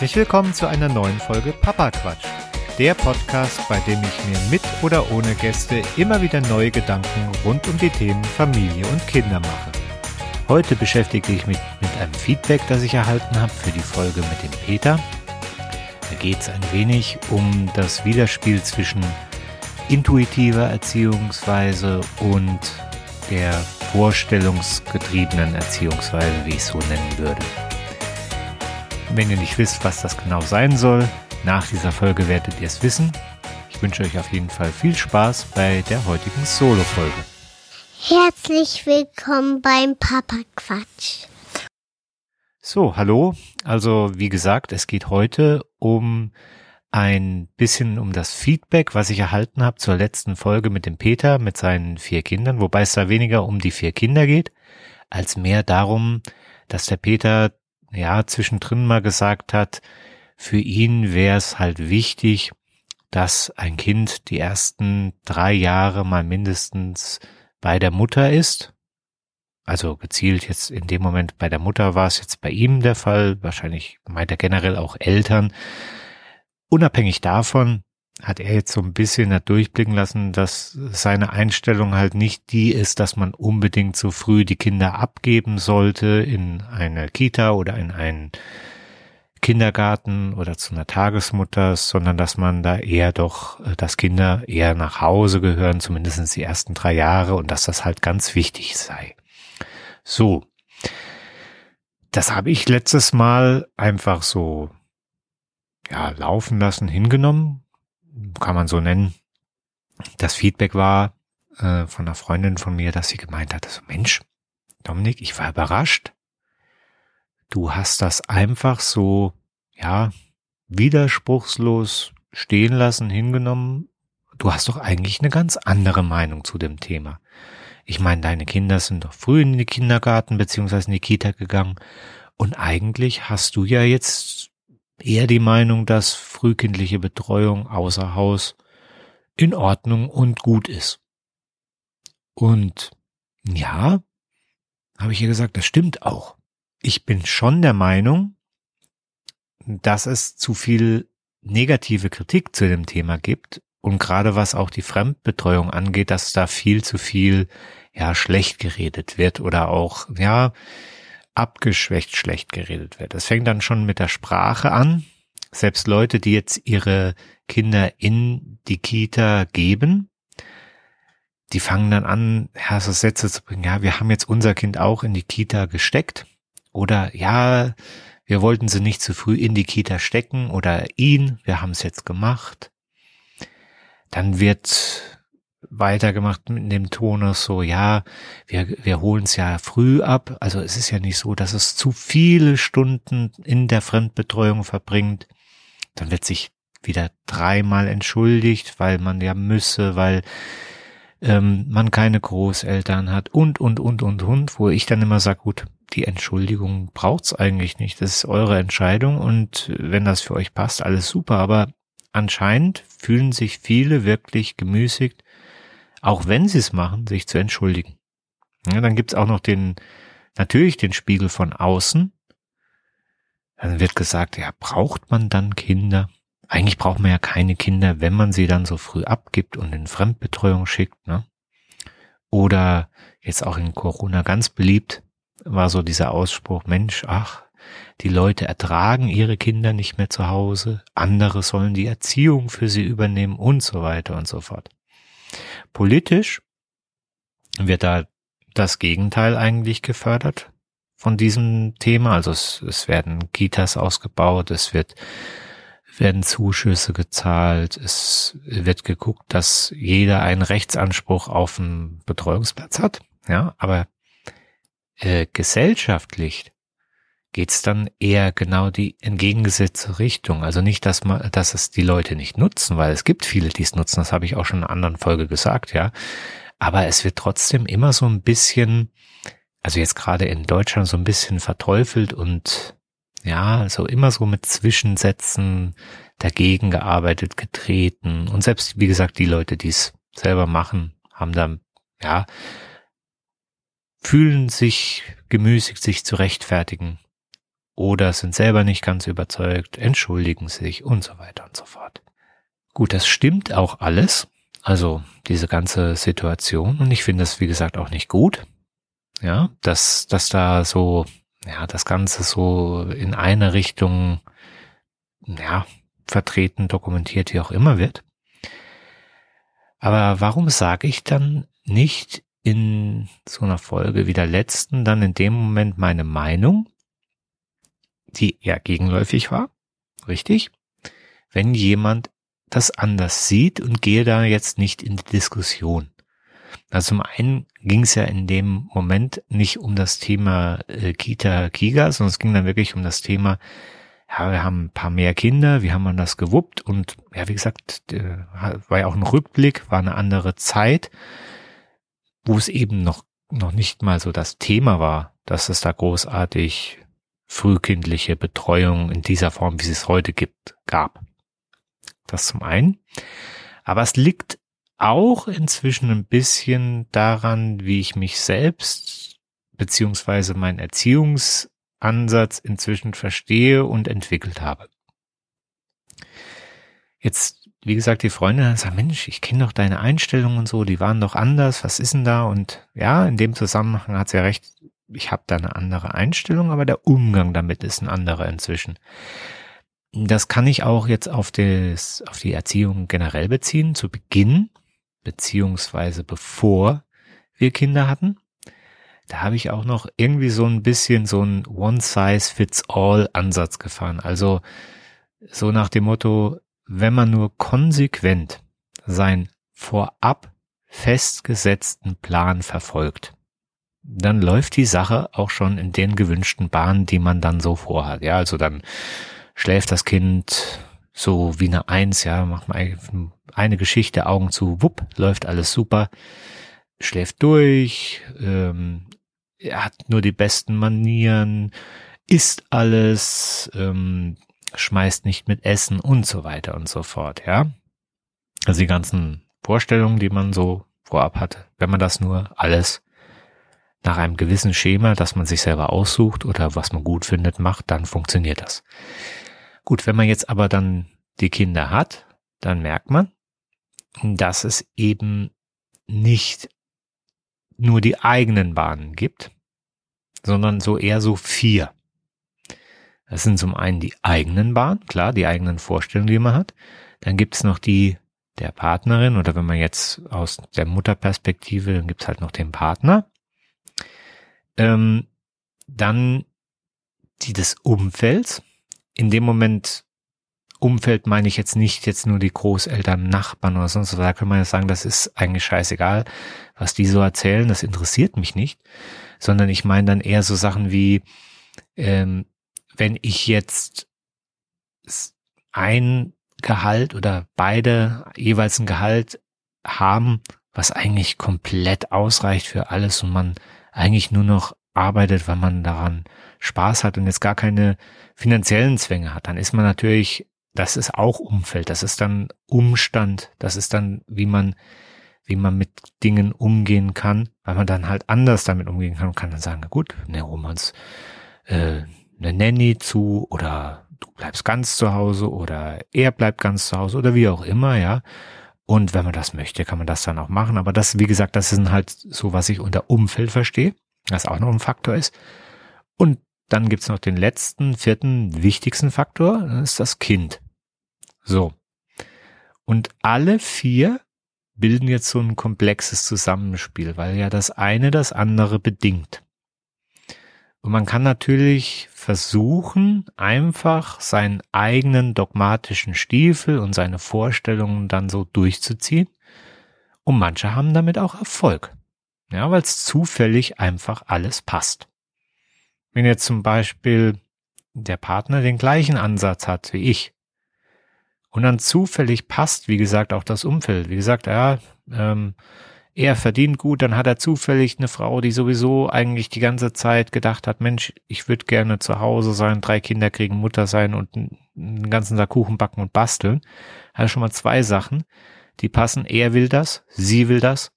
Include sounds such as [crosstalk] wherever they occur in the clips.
Herzlich willkommen zu einer neuen Folge Papa Quatsch. Der Podcast, bei dem ich mir mit oder ohne Gäste immer wieder neue Gedanken rund um die Themen Familie und Kinder mache. Heute beschäftige ich mich mit einem Feedback, das ich erhalten habe für die Folge mit dem Peter. Da geht es ein wenig um das Widerspiel zwischen intuitiver Erziehungsweise und der vorstellungsgetriebenen Erziehungsweise, wie ich es so nennen würde. Wenn ihr nicht wisst, was das genau sein soll, nach dieser Folge werdet ihr es wissen. Ich wünsche euch auf jeden Fall viel Spaß bei der heutigen Solo-Folge. Herzlich willkommen beim Papa Quatsch. So, hallo. Also, wie gesagt, es geht heute um ein bisschen um das Feedback, was ich erhalten habe zur letzten Folge mit dem Peter, mit seinen vier Kindern, wobei es da weniger um die vier Kinder geht, als mehr darum, dass der Peter ja zwischendrin mal gesagt hat, für ihn wäre es halt wichtig, dass ein Kind die ersten drei Jahre mal mindestens bei der Mutter ist. Also gezielt jetzt in dem Moment bei der Mutter war es jetzt bei ihm der Fall. Wahrscheinlich meint er generell auch Eltern. Unabhängig davon hat er jetzt so ein bisschen durchblicken lassen, dass seine Einstellung halt nicht die ist, dass man unbedingt so früh die Kinder abgeben sollte in eine Kita oder in einen Kindergarten oder zu einer Tagesmutter, sondern dass man da eher doch, äh, dass Kinder eher nach Hause gehören, zumindest die ersten drei Jahre und dass das halt ganz wichtig sei. So. Das habe ich letztes Mal einfach so ja, laufen lassen, hingenommen, kann man so nennen. Das Feedback war äh, von einer Freundin von mir, dass sie gemeint hat, so Mensch, Dominik, ich war überrascht. Du hast das einfach so, ja, widerspruchslos stehen lassen, hingenommen. Du hast doch eigentlich eine ganz andere Meinung zu dem Thema. Ich meine, deine Kinder sind doch früh in den Kindergarten beziehungsweise in die Kita gegangen und eigentlich hast du ja jetzt eher die Meinung, dass frühkindliche Betreuung außer Haus in Ordnung und gut ist. Und ja, habe ich ihr gesagt, das stimmt auch. Ich bin schon der Meinung, dass es zu viel negative Kritik zu dem Thema gibt und gerade was auch die Fremdbetreuung angeht, dass da viel zu viel ja schlecht geredet wird oder auch ja abgeschwächt schlecht geredet wird. Das fängt dann schon mit der Sprache an. Selbst Leute, die jetzt ihre Kinder in die Kita geben, die fangen dann an, ja, so Sätze zu bringen, ja, wir haben jetzt unser Kind auch in die Kita gesteckt. Oder ja, wir wollten sie nicht zu früh in die Kita stecken oder ihn, wir haben es jetzt gemacht. Dann wird weitergemacht mit dem Tonus so, ja, wir, wir holen es ja früh ab. Also es ist ja nicht so, dass es zu viele Stunden in der Fremdbetreuung verbringt. Dann wird sich wieder dreimal entschuldigt, weil man ja müsse, weil ähm, man keine Großeltern hat und, und, und, und, und, wo ich dann immer sage, gut, die Entschuldigung braucht's eigentlich nicht. Das ist eure Entscheidung und wenn das für euch passt, alles super. Aber anscheinend fühlen sich viele wirklich gemüßigt, auch wenn sie es machen, sich zu entschuldigen. Ja, dann gibt's auch noch den, natürlich den Spiegel von außen. Dann wird gesagt, ja, braucht man dann Kinder? Eigentlich braucht man ja keine Kinder, wenn man sie dann so früh abgibt und in Fremdbetreuung schickt, ne? Oder jetzt auch in Corona ganz beliebt war so dieser Ausspruch, Mensch, ach, die Leute ertragen ihre Kinder nicht mehr zu Hause, andere sollen die Erziehung für sie übernehmen und so weiter und so fort. Politisch wird da das Gegenteil eigentlich gefördert von diesem Thema. Also es, es werden Kitas ausgebaut, es wird werden Zuschüsse gezahlt, es wird geguckt, dass jeder einen Rechtsanspruch auf einen Betreuungsplatz hat. Ja, aber äh, gesellschaftlich geht's dann eher genau die entgegengesetzte Richtung. Also nicht, dass man, dass es die Leute nicht nutzen, weil es gibt viele, die es nutzen. Das habe ich auch schon in einer anderen Folge gesagt, ja. Aber es wird trotzdem immer so ein bisschen, also jetzt gerade in Deutschland so ein bisschen verteufelt und ja, so immer so mit Zwischensätzen dagegen gearbeitet, getreten. Und selbst, wie gesagt, die Leute, die es selber machen, haben da, ja, fühlen sich gemüßigt, sich zu rechtfertigen oder sind selber nicht ganz überzeugt, entschuldigen sich und so weiter und so fort. Gut, das stimmt auch alles. Also diese ganze Situation und ich finde das wie gesagt auch nicht gut. Ja, dass, dass da so, ja, das Ganze so in eine Richtung, ja, vertreten, dokumentiert, wie auch immer wird. Aber warum sage ich dann nicht in so einer Folge wie der letzten dann in dem Moment meine Meinung, die eher gegenläufig war, richtig? Wenn jemand das anders sieht und gehe da jetzt nicht in die Diskussion. Also zum einen ging es ja in dem Moment nicht um das Thema äh, Kita Kiga, sondern es ging dann wirklich um das Thema, ja, wir haben ein paar mehr Kinder, wie haben wir das gewuppt und ja, wie gesagt, äh, war ja auch ein Rückblick, war eine andere Zeit, wo es eben noch, noch nicht mal so das Thema war, dass es da großartig frühkindliche Betreuung in dieser Form, wie es heute gibt, gab. Das zum einen. Aber es liegt auch inzwischen ein bisschen daran, wie ich mich selbst beziehungsweise mein Erziehungsansatz inzwischen verstehe und entwickelt habe. Jetzt, wie gesagt, die Freundin sagt, Mensch, ich kenne doch deine Einstellungen und so, die waren doch anders, was ist denn da? Und ja, in dem Zusammenhang hat sie ja recht, ich habe da eine andere Einstellung, aber der Umgang damit ist ein anderer inzwischen. Das kann ich auch jetzt auf, das, auf die Erziehung generell beziehen. Zu Beginn, beziehungsweise bevor wir Kinder hatten, da habe ich auch noch irgendwie so ein bisschen so ein One-Size-Fits-All-Ansatz gefahren. Also so nach dem Motto, wenn man nur konsequent seinen vorab festgesetzten Plan verfolgt, dann läuft die Sache auch schon in den gewünschten Bahnen, die man dann so vorhat. Ja, also dann schläft das Kind so wie eine Eins, ja, macht mal eine Geschichte, Augen zu, wupp, läuft alles super, schläft durch, ähm, hat nur die besten Manieren, isst alles, ähm, schmeißt nicht mit Essen und so weiter und so fort, ja. Also die ganzen Vorstellungen, die man so vorab hatte, wenn man das nur alles nach einem gewissen Schema, das man sich selber aussucht oder was man gut findet, macht, dann funktioniert das. Gut, wenn man jetzt aber dann die Kinder hat, dann merkt man, dass es eben nicht nur die eigenen Bahnen gibt, sondern so eher so vier. Das sind zum einen die eigenen Bahnen, klar, die eigenen Vorstellungen, die man hat. Dann gibt es noch die der Partnerin oder wenn man jetzt aus der Mutterperspektive, dann gibt es halt noch den Partner. Ähm, dann die des Umfelds. In dem Moment Umfeld meine ich jetzt nicht jetzt nur die Großeltern, Nachbarn oder sonst was. Da kann man ja sagen, das ist eigentlich scheißegal, was die so erzählen, das interessiert mich nicht. Sondern ich meine dann eher so Sachen wie, ähm, wenn ich jetzt ein Gehalt oder beide jeweils ein Gehalt haben, was eigentlich komplett ausreicht für alles und man eigentlich nur noch arbeitet, weil man daran Spaß hat und jetzt gar keine finanziellen Zwänge hat, dann ist man natürlich, das ist auch Umfeld, das ist dann Umstand, das ist dann, wie man, wie man mit Dingen umgehen kann, weil man dann halt anders damit umgehen kann und kann dann sagen, gut, ne, Romans, äh, eine Nanny zu oder du bleibst ganz zu Hause oder er bleibt ganz zu Hause oder wie auch immer, ja. Und wenn man das möchte, kann man das dann auch machen. Aber das, wie gesagt, das ist halt so, was ich unter Umfeld verstehe was auch noch ein Faktor ist. Und dann gibt's noch den letzten, vierten, wichtigsten Faktor, das ist das Kind. So. Und alle vier bilden jetzt so ein komplexes Zusammenspiel, weil ja das eine das andere bedingt. Und man kann natürlich versuchen, einfach seinen eigenen dogmatischen Stiefel und seine Vorstellungen dann so durchzuziehen. Und manche haben damit auch Erfolg. Ja, weil es zufällig einfach alles passt. Wenn jetzt zum Beispiel der Partner den gleichen Ansatz hat wie ich und dann zufällig passt, wie gesagt, auch das Umfeld. Wie gesagt, ja, ähm, er verdient gut, dann hat er zufällig eine Frau, die sowieso eigentlich die ganze Zeit gedacht hat, Mensch, ich würde gerne zu Hause sein, drei Kinder kriegen, Mutter sein und einen ganzen Tag Kuchen backen und basteln. Hat schon mal zwei Sachen, die passen. Er will das, sie will das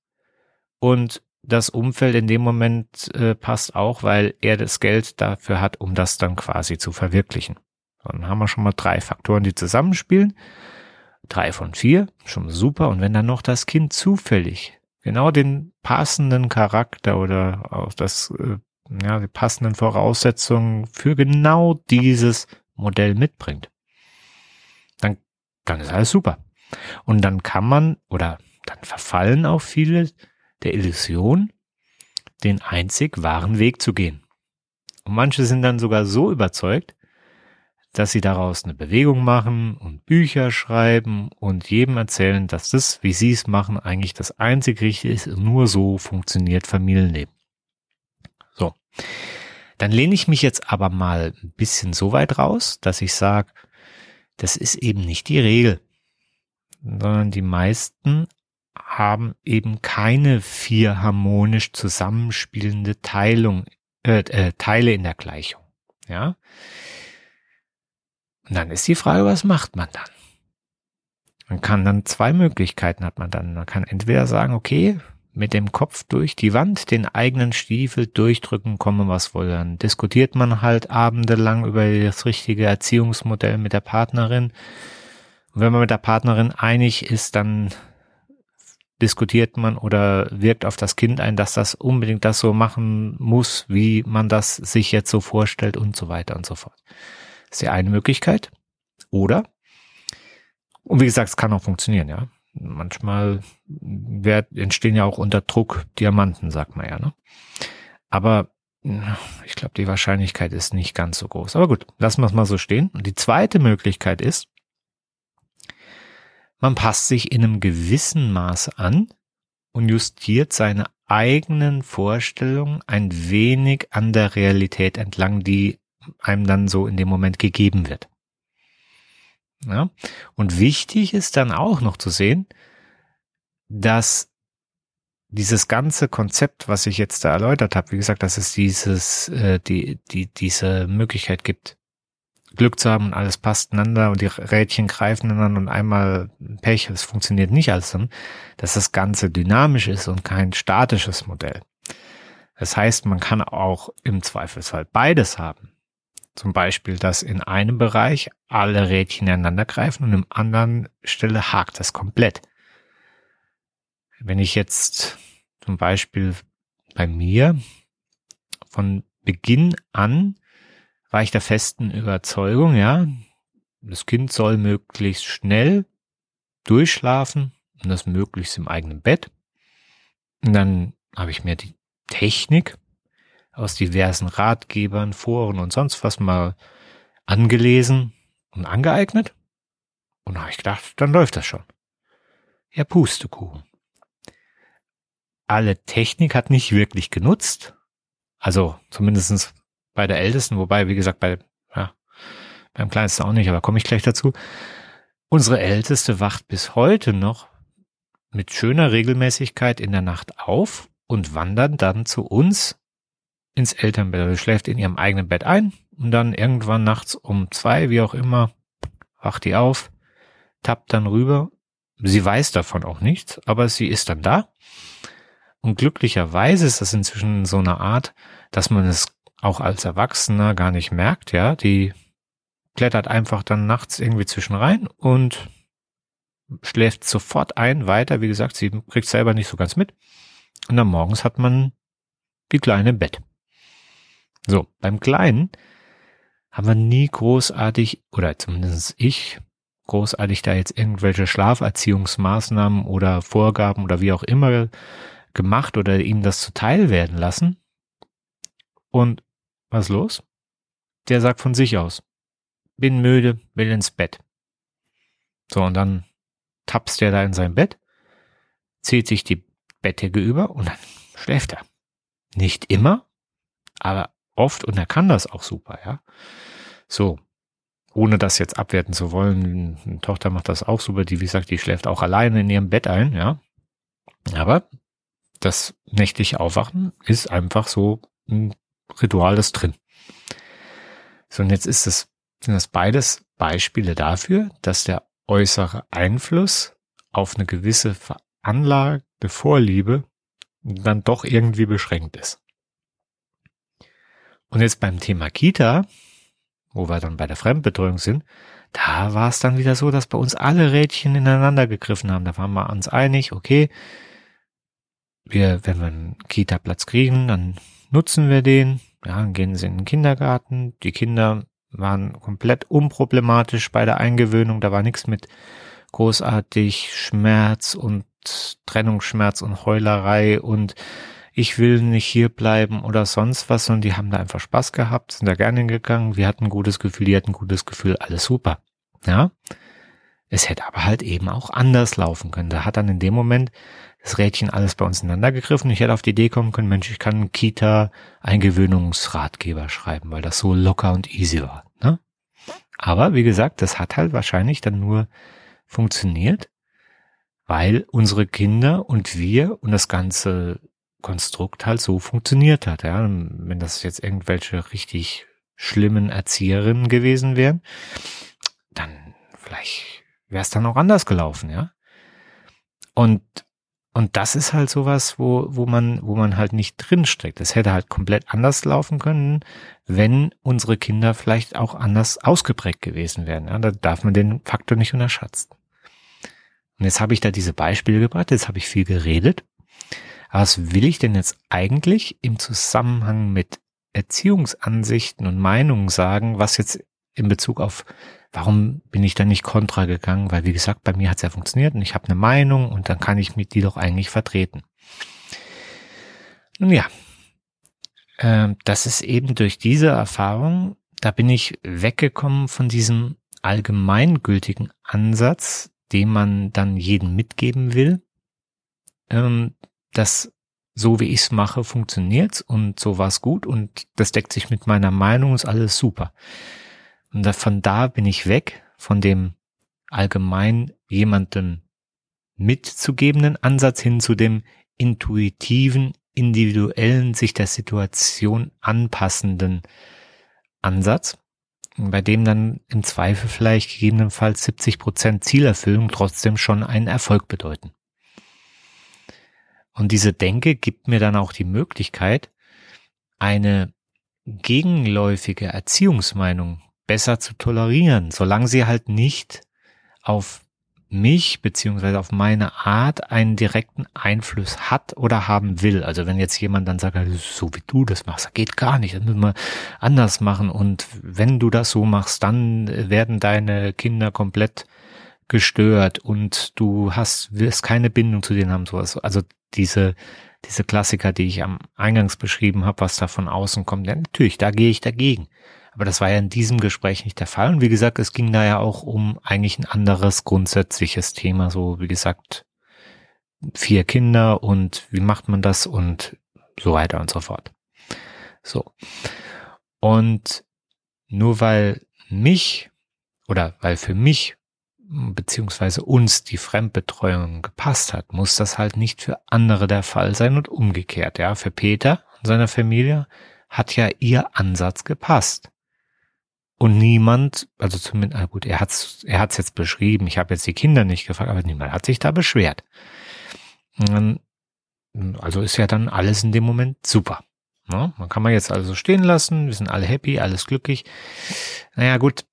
und das Umfeld in dem Moment äh, passt auch, weil er das Geld dafür hat, um das dann quasi zu verwirklichen. Dann haben wir schon mal drei Faktoren, die zusammenspielen. Drei von vier, schon super. Und wenn dann noch das Kind zufällig genau den passenden Charakter oder auch das, äh, ja, die passenden Voraussetzungen für genau dieses Modell mitbringt, dann, dann ist alles super. Und dann kann man oder dann verfallen auch viele der Illusion, den einzig wahren Weg zu gehen. Und manche sind dann sogar so überzeugt, dass sie daraus eine Bewegung machen und Bücher schreiben und jedem erzählen, dass das, wie sie es machen, eigentlich das einzig Richtige ist. Nur so funktioniert Familienleben. So. Dann lehne ich mich jetzt aber mal ein bisschen so weit raus, dass ich sage, das ist eben nicht die Regel, sondern die meisten haben eben keine vier harmonisch zusammenspielende Teilung, äh, äh, Teile in der Gleichung. Ja, und dann ist die Frage, was macht man dann? Man kann dann zwei Möglichkeiten hat man dann. Man kann entweder sagen, okay, mit dem Kopf durch die Wand, den eigenen Stiefel durchdrücken, komme was wohl. Dann diskutiert man halt abendelang über das richtige Erziehungsmodell mit der Partnerin. Und wenn man mit der Partnerin einig ist, dann diskutiert man oder wirkt auf das Kind ein, dass das unbedingt das so machen muss, wie man das sich jetzt so vorstellt und so weiter und so fort. Ist die eine Möglichkeit. Oder, und wie gesagt, es kann auch funktionieren, ja. Manchmal entstehen ja auch unter Druck Diamanten, sagt man ja, ne? Aber ich glaube, die Wahrscheinlichkeit ist nicht ganz so groß. Aber gut, lassen wir es mal so stehen. Und die zweite Möglichkeit ist, man passt sich in einem gewissen Maße an und justiert seine eigenen Vorstellungen ein wenig an der Realität entlang, die einem dann so in dem Moment gegeben wird. Ja? Und wichtig ist dann auch noch zu sehen, dass dieses ganze Konzept, was ich jetzt da erläutert habe, wie gesagt, dass es dieses, äh, die, die, diese Möglichkeit gibt, Glück zu haben und alles passt einander und die Rädchen greifen einander und einmal Pech, es funktioniert nicht alles dann, dass das Ganze dynamisch ist und kein statisches Modell. Das heißt, man kann auch im Zweifelsfall beides haben. Zum Beispiel, dass in einem Bereich alle Rädchen ineinander greifen und im anderen Stelle hakt das komplett. Wenn ich jetzt zum Beispiel bei mir von Beginn an war ich der festen Überzeugung, ja, das Kind soll möglichst schnell durchschlafen und das möglichst im eigenen Bett. Und dann habe ich mir die Technik aus diversen Ratgebern, Foren und sonst was mal angelesen und angeeignet. Und da habe ich gedacht, dann läuft das schon. Ja, Pustekuchen. Alle Technik hat nicht wirklich genutzt. Also zumindestens bei der Ältesten, wobei, wie gesagt, bei, ja, beim Kleinsten auch nicht, aber komme ich gleich dazu. Unsere Älteste wacht bis heute noch mit schöner Regelmäßigkeit in der Nacht auf und wandert dann zu uns ins Elternbett. Also schläft in ihrem eigenen Bett ein und dann irgendwann nachts um zwei, wie auch immer, wacht die auf, tappt dann rüber. Sie weiß davon auch nichts, aber sie ist dann da. Und glücklicherweise ist das inzwischen so eine Art, dass man es auch als Erwachsener gar nicht merkt, ja. Die klettert einfach dann nachts irgendwie zwischen rein und schläft sofort ein, weiter. Wie gesagt, sie kriegt selber nicht so ganz mit. Und dann morgens hat man die Kleine Bett. So, beim Kleinen haben wir nie großartig, oder zumindest ich, großartig da jetzt irgendwelche Schlaferziehungsmaßnahmen oder Vorgaben oder wie auch immer gemacht oder ihm das zuteil werden lassen. Und was los? Der sagt von sich aus, bin müde, will ins Bett. So, und dann tapst er da in sein Bett, zieht sich die Bettdecke über und dann [laughs] schläft er. Nicht immer, aber oft und er kann das auch super, ja. So. Ohne das jetzt abwerten zu wollen, eine Tochter macht das auch super, die, wie gesagt, die schläft auch alleine in ihrem Bett ein, ja. Aber das nächtliche Aufwachen ist einfach so ein Ritual, das drin. So, und jetzt ist es, sind das beides Beispiele dafür, dass der äußere Einfluss auf eine gewisse veranlagte Vorliebe dann doch irgendwie beschränkt ist. Und jetzt beim Thema Kita, wo wir dann bei der Fremdbetreuung sind, da war es dann wieder so, dass bei uns alle Rädchen ineinander gegriffen haben. Da waren wir uns einig, okay, wir, wenn wir einen Kita-Platz kriegen, dann nutzen wir den, ja, dann gehen sie in den Kindergarten. Die Kinder waren komplett unproblematisch bei der Eingewöhnung. Da war nichts mit großartig Schmerz und Trennungsschmerz und Heulerei und ich will nicht hier bleiben oder sonst was, und die haben da einfach Spaß gehabt, sind da gerne gegangen, wir hatten ein gutes Gefühl, die hatten ein gutes Gefühl, alles super. Ja. Es hätte aber halt eben auch anders laufen können. Da hat dann in dem Moment das Rädchen alles bei uns ineinander gegriffen. Ich hätte auf die Idee kommen können, Mensch, ich kann Kita-Eingewöhnungsratgeber schreiben, weil das so locker und easy war. Ne? Aber wie gesagt, das hat halt wahrscheinlich dann nur funktioniert, weil unsere Kinder und wir und das ganze Konstrukt halt so funktioniert hat. Ja, wenn das jetzt irgendwelche richtig schlimmen Erzieherinnen gewesen wären, dann vielleicht wäre es dann auch anders gelaufen, ja. Und und das ist halt sowas, wo, wo man, wo man halt nicht drinsteckt. Es hätte halt komplett anders laufen können, wenn unsere Kinder vielleicht auch anders ausgeprägt gewesen wären. Ja, da darf man den Faktor nicht unterschätzen. Und jetzt habe ich da diese Beispiele gebracht, jetzt habe ich viel geredet. Was will ich denn jetzt eigentlich im Zusammenhang mit Erziehungsansichten und Meinungen sagen, was jetzt in Bezug auf warum bin ich da nicht kontra gegangen? Weil, wie gesagt, bei mir hat es ja funktioniert und ich habe eine Meinung und dann kann ich mit die doch eigentlich vertreten. Nun ja, äh, das ist eben durch diese Erfahrung, da bin ich weggekommen von diesem allgemeingültigen Ansatz, den man dann jedem mitgeben will, ähm, dass so wie ich es mache, funktioniert's und so war's gut und das deckt sich mit meiner Meinung, ist alles super. Und von da bin ich weg, von dem allgemein jemanden mitzugebenden Ansatz hin zu dem intuitiven, individuellen, sich der Situation anpassenden Ansatz, bei dem dann im Zweifel vielleicht gegebenenfalls 70 Prozent Zielerfüllung trotzdem schon einen Erfolg bedeuten. Und diese Denke gibt mir dann auch die Möglichkeit, eine gegenläufige Erziehungsmeinung besser zu tolerieren, solange sie halt nicht auf mich beziehungsweise auf meine Art einen direkten Einfluss hat oder haben will. Also wenn jetzt jemand dann sagt, so wie du das machst, geht gar nicht, das müssen wir anders machen. Und wenn du das so machst, dann werden deine Kinder komplett gestört und du hast, wirst keine Bindung zu denen haben, sowas. Also diese, diese Klassiker, die ich am Eingangs beschrieben habe, was da von außen kommt, ja, natürlich, da gehe ich dagegen. Aber das war ja in diesem Gespräch nicht der Fall. Und wie gesagt, es ging da ja auch um eigentlich ein anderes grundsätzliches Thema. So, wie gesagt, vier Kinder und wie macht man das und so weiter und so fort. So. Und nur weil mich oder weil für mich beziehungsweise uns die Fremdbetreuung gepasst hat, muss das halt nicht für andere der Fall sein und umgekehrt. Ja, für Peter und seine Familie hat ja ihr Ansatz gepasst. Und niemand, also zumindest, ah gut, er hat's, er hat's jetzt beschrieben, ich habe jetzt die Kinder nicht gefragt, aber niemand hat sich da beschwert. Also ist ja dann alles in dem Moment super. Ne? Man kann man jetzt also stehen lassen, wir sind alle happy, alles glücklich. Naja, gut,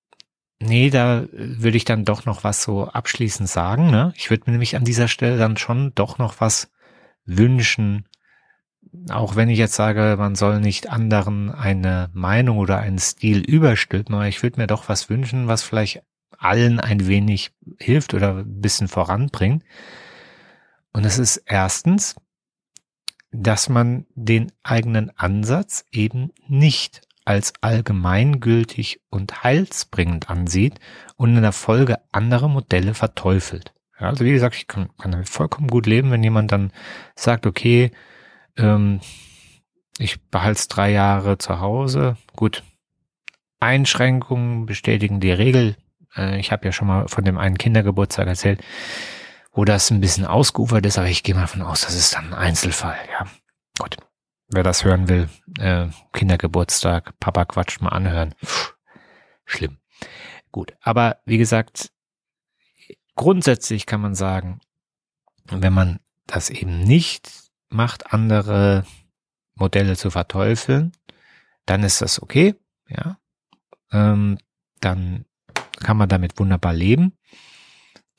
nee, da würde ich dann doch noch was so abschließend sagen. Ne? Ich würde mir nämlich an dieser Stelle dann schon doch noch was wünschen, auch wenn ich jetzt sage, man soll nicht anderen eine Meinung oder einen Stil überstülpen, aber ich würde mir doch was wünschen, was vielleicht allen ein wenig hilft oder ein bisschen voranbringt. Und es ist erstens, dass man den eigenen Ansatz eben nicht als allgemeingültig und heilsbringend ansieht und in der Folge andere Modelle verteufelt. Ja, also wie gesagt, ich kann, kann damit vollkommen gut leben, wenn jemand dann sagt, okay, ähm, ich behalte drei Jahre zu Hause. Gut. Einschränkungen bestätigen die Regel. Äh, ich habe ja schon mal von dem einen Kindergeburtstag erzählt, wo das ein bisschen ausgeufert ist, aber ich gehe mal davon aus, das ist dann ein Einzelfall. Ja, gut. Wer das hören will, äh, Kindergeburtstag, Papa quatscht mal anhören. Schlimm. Gut, aber wie gesagt, grundsätzlich kann man sagen, wenn man das eben nicht macht, andere Modelle zu verteufeln, dann ist das okay, ja. Ähm, dann kann man damit wunderbar leben.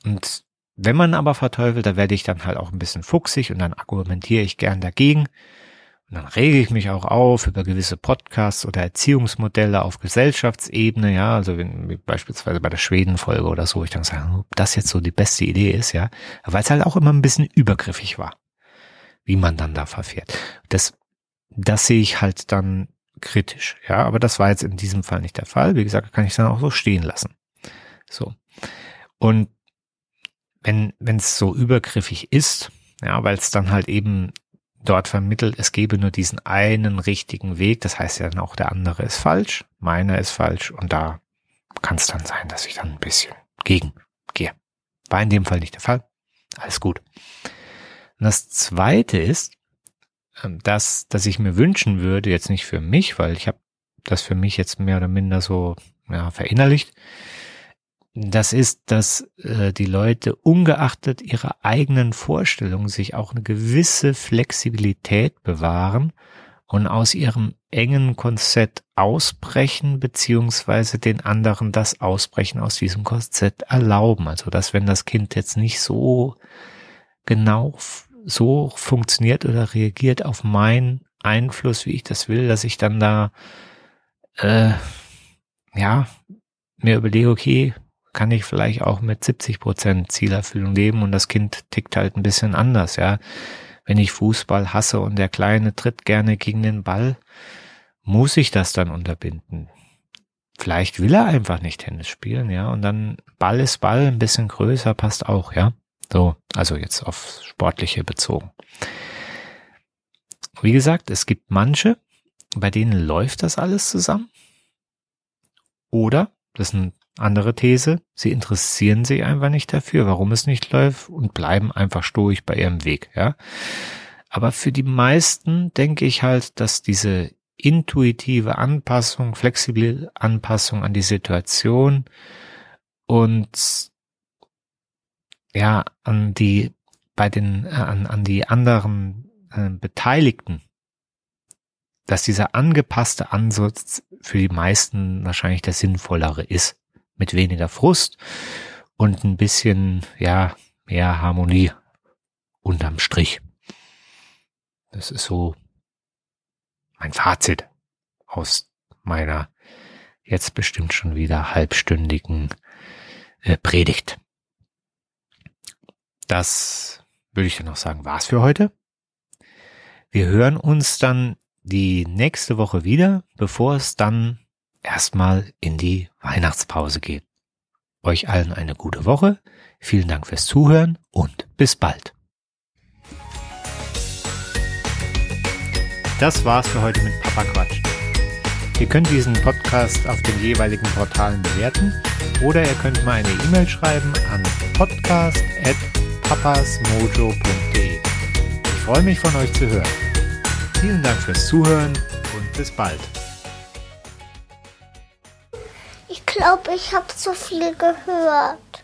Und wenn man aber verteufelt, da werde ich dann halt auch ein bisschen fuchsig und dann argumentiere ich gern dagegen. Und dann rege ich mich auch auf über gewisse Podcasts oder Erziehungsmodelle auf Gesellschaftsebene, ja, also wenn beispielsweise bei der Schweden-Folge oder so, ich dann sage, ob das jetzt so die beste Idee ist, ja, weil es halt auch immer ein bisschen übergriffig war, wie man dann da verfährt. Das, das sehe ich halt dann kritisch, ja, aber das war jetzt in diesem Fall nicht der Fall. Wie gesagt, kann ich dann auch so stehen lassen. So. Und wenn wenn es so übergriffig ist, ja, weil es dann halt eben dort vermittelt, es gebe nur diesen einen richtigen Weg, das heißt ja dann auch, der andere ist falsch, meiner ist falsch und da kann es dann sein, dass ich dann ein bisschen gegen gehe. War in dem Fall nicht der Fall. Alles gut. Und das zweite ist, ähm, dass, dass ich mir wünschen würde, jetzt nicht für mich, weil ich habe das für mich jetzt mehr oder minder so ja, verinnerlicht, das ist, dass äh, die Leute ungeachtet ihrer eigenen Vorstellungen sich auch eine gewisse Flexibilität bewahren und aus ihrem engen Konzept ausbrechen, beziehungsweise den anderen das Ausbrechen aus diesem Konzept erlauben. Also, dass wenn das Kind jetzt nicht so genau so funktioniert oder reagiert auf meinen Einfluss, wie ich das will, dass ich dann da, äh, ja, mir überlege, okay, kann ich vielleicht auch mit 70 Prozent Zielerfüllung leben und das Kind tickt halt ein bisschen anders, ja. Wenn ich Fußball hasse und der Kleine tritt gerne gegen den Ball, muss ich das dann unterbinden. Vielleicht will er einfach nicht Tennis spielen, ja, und dann Ball ist Ball, ein bisschen größer passt auch, ja. So, also jetzt auf sportliche bezogen. Wie gesagt, es gibt manche, bei denen läuft das alles zusammen. Oder, das sind andere These, sie interessieren sich einfach nicht dafür, warum es nicht läuft und bleiben einfach stoisch bei ihrem Weg, ja. Aber für die meisten denke ich halt, dass diese intuitive Anpassung, flexible Anpassung an die Situation und ja, an die, bei den, äh, an, an die anderen äh, Beteiligten, dass dieser angepasste Ansatz für die meisten wahrscheinlich der sinnvollere ist mit weniger Frust und ein bisschen, ja, mehr Harmonie unterm Strich. Das ist so mein Fazit aus meiner jetzt bestimmt schon wieder halbstündigen äh, Predigt. Das würde ich dann noch sagen, war's für heute. Wir hören uns dann die nächste Woche wieder, bevor es dann erstmal in die Weihnachtspause geht. Euch allen eine gute Woche, vielen Dank fürs Zuhören und bis bald. Das war's für heute mit Papa Quatsch. Ihr könnt diesen Podcast auf den jeweiligen Portalen bewerten oder ihr könnt mir eine E-Mail schreiben an podcast.papasmojo.de. Ich freue mich von euch zu hören. Vielen Dank fürs Zuhören und bis bald glaube, ich habe zu viel gehört.